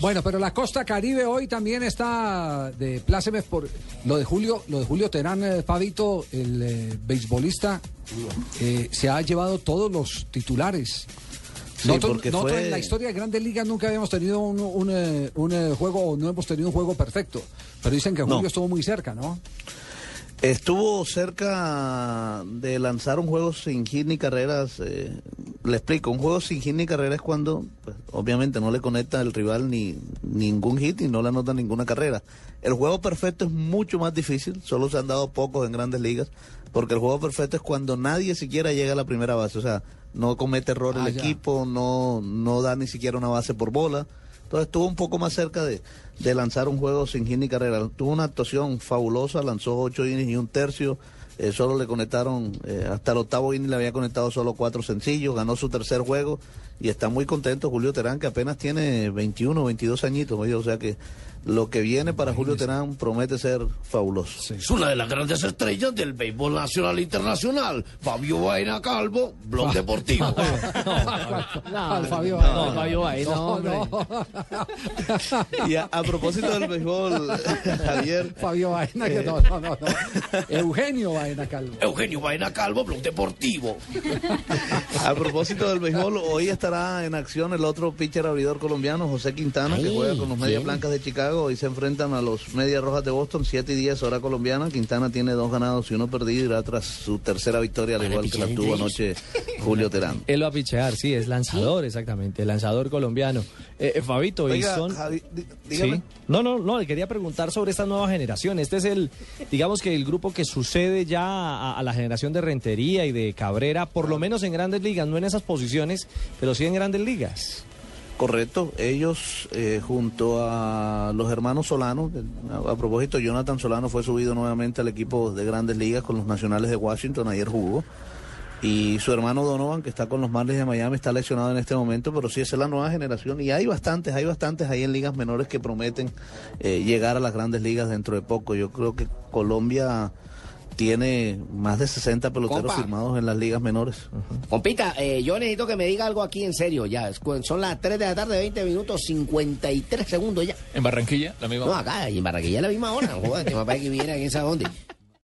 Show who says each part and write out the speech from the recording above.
Speaker 1: Bueno, pero la costa caribe hoy también está de plácemes por lo de Julio, lo de Julio Terán, eh, Fabito, el eh, beisbolista, eh, se ha llevado todos los titulares. nosotros,
Speaker 2: porque
Speaker 1: nosotros
Speaker 2: fue-
Speaker 1: en la historia de Grandes Ligas nunca habíamos tenido un, un, eh, un, eh, juego, no hemos tenido un juego perfecto. Pero dicen que
Speaker 2: No.
Speaker 1: Julio estuvo muy cerca, ¿no?
Speaker 2: Estuvo cerca de lanzar un juego sin hit ni carreras. eh, le explico, un juego sin hit ni carreras es cuando, pues, obviamente, no le conecta al rival ni ningún hit y no le anota ninguna carrera. El juego perfecto es mucho más difícil, solo se han dado pocos en grandes ligas, porque el juego perfecto es cuando nadie siquiera llega a la primera base, o sea, no comete error
Speaker 1: Ah,
Speaker 2: el
Speaker 1: ya.
Speaker 2: equipo, no, no da ni siquiera una base por bola. Entonces estuvo un poco más cerca de, de lanzar un juego sin hit ni carrera. Tuvo una actuación fabulosa, lanzó ocho innings y un tercio. eh, solo le conectaron, eh, hasta el octavo inning le había conectado solo cuatro sencillos, ganó su tercer juego y está muy contento Julio Terán, que apenas tiene 21, 22 añitos, oye, o sea que lo que viene para Julio Terán promete ser fabuloso.
Speaker 3: Es una de las grandes estrellas del béisbol nacional e internacional. Fabio Vaina Calvo, Blog Deportivo.
Speaker 1: Fabio.
Speaker 4: No, Fabio Baena,
Speaker 1: No,
Speaker 4: hombre.
Speaker 1: no.
Speaker 2: Y a, a propósito del béisbol, Javier,
Speaker 1: Fabio Baena, que no, no, no, no. Eugenio Baena Calvo.
Speaker 3: Eugenio Vaina Calvo, Blog Deportivo.
Speaker 2: A propósito del béisbol, hoy estará en acción el otro pitcher abridor colombiano, José Quintana, que juega con los Medias Blancas de Chicago. Hoy se enfrentan a los Medias Rojas de Boston, 7 y 10 hora colombiana. Quintana tiene dos ganados y uno perdido, irá tras su tercera victoria, al igual que la tuvo anoche Julio Terán.
Speaker 4: Él va a pichear, sí, es lanzador, exactamente, lanzador colombiano. Eh, eh, Fabito, y
Speaker 2: Oiga,
Speaker 4: son...
Speaker 2: Javi, dí- dígame.
Speaker 4: Sí. No, no, no, le quería preguntar sobre esta nueva generación. Este es el, digamos que el grupo que sucede ya a, a la generación de Rentería y de Cabrera, por lo menos en grandes ligas, no en esas posiciones, pero sí en grandes ligas.
Speaker 2: Correcto, ellos eh, junto a los hermanos Solano, a, a propósito, Jonathan Solano fue subido nuevamente al equipo de grandes ligas con los nacionales de Washington, ayer jugó. Y su hermano Donovan, que está con los Marlins de Miami, está lesionado en este momento, pero sí, esa es la nueva generación. Y hay bastantes, hay bastantes ahí en ligas menores que prometen eh, llegar a las grandes ligas dentro de poco. Yo creo que Colombia tiene más de 60 peloteros
Speaker 5: Compa.
Speaker 2: firmados en las ligas menores.
Speaker 5: Compita, eh, yo necesito que me diga algo aquí en serio ya. Son las 3 de la tarde, 20 minutos, 53 segundos ya.
Speaker 6: En Barranquilla, la misma.
Speaker 5: No, acá, y en Barranquilla la misma hora. Joder, que parece que viene aquí en esa dónde.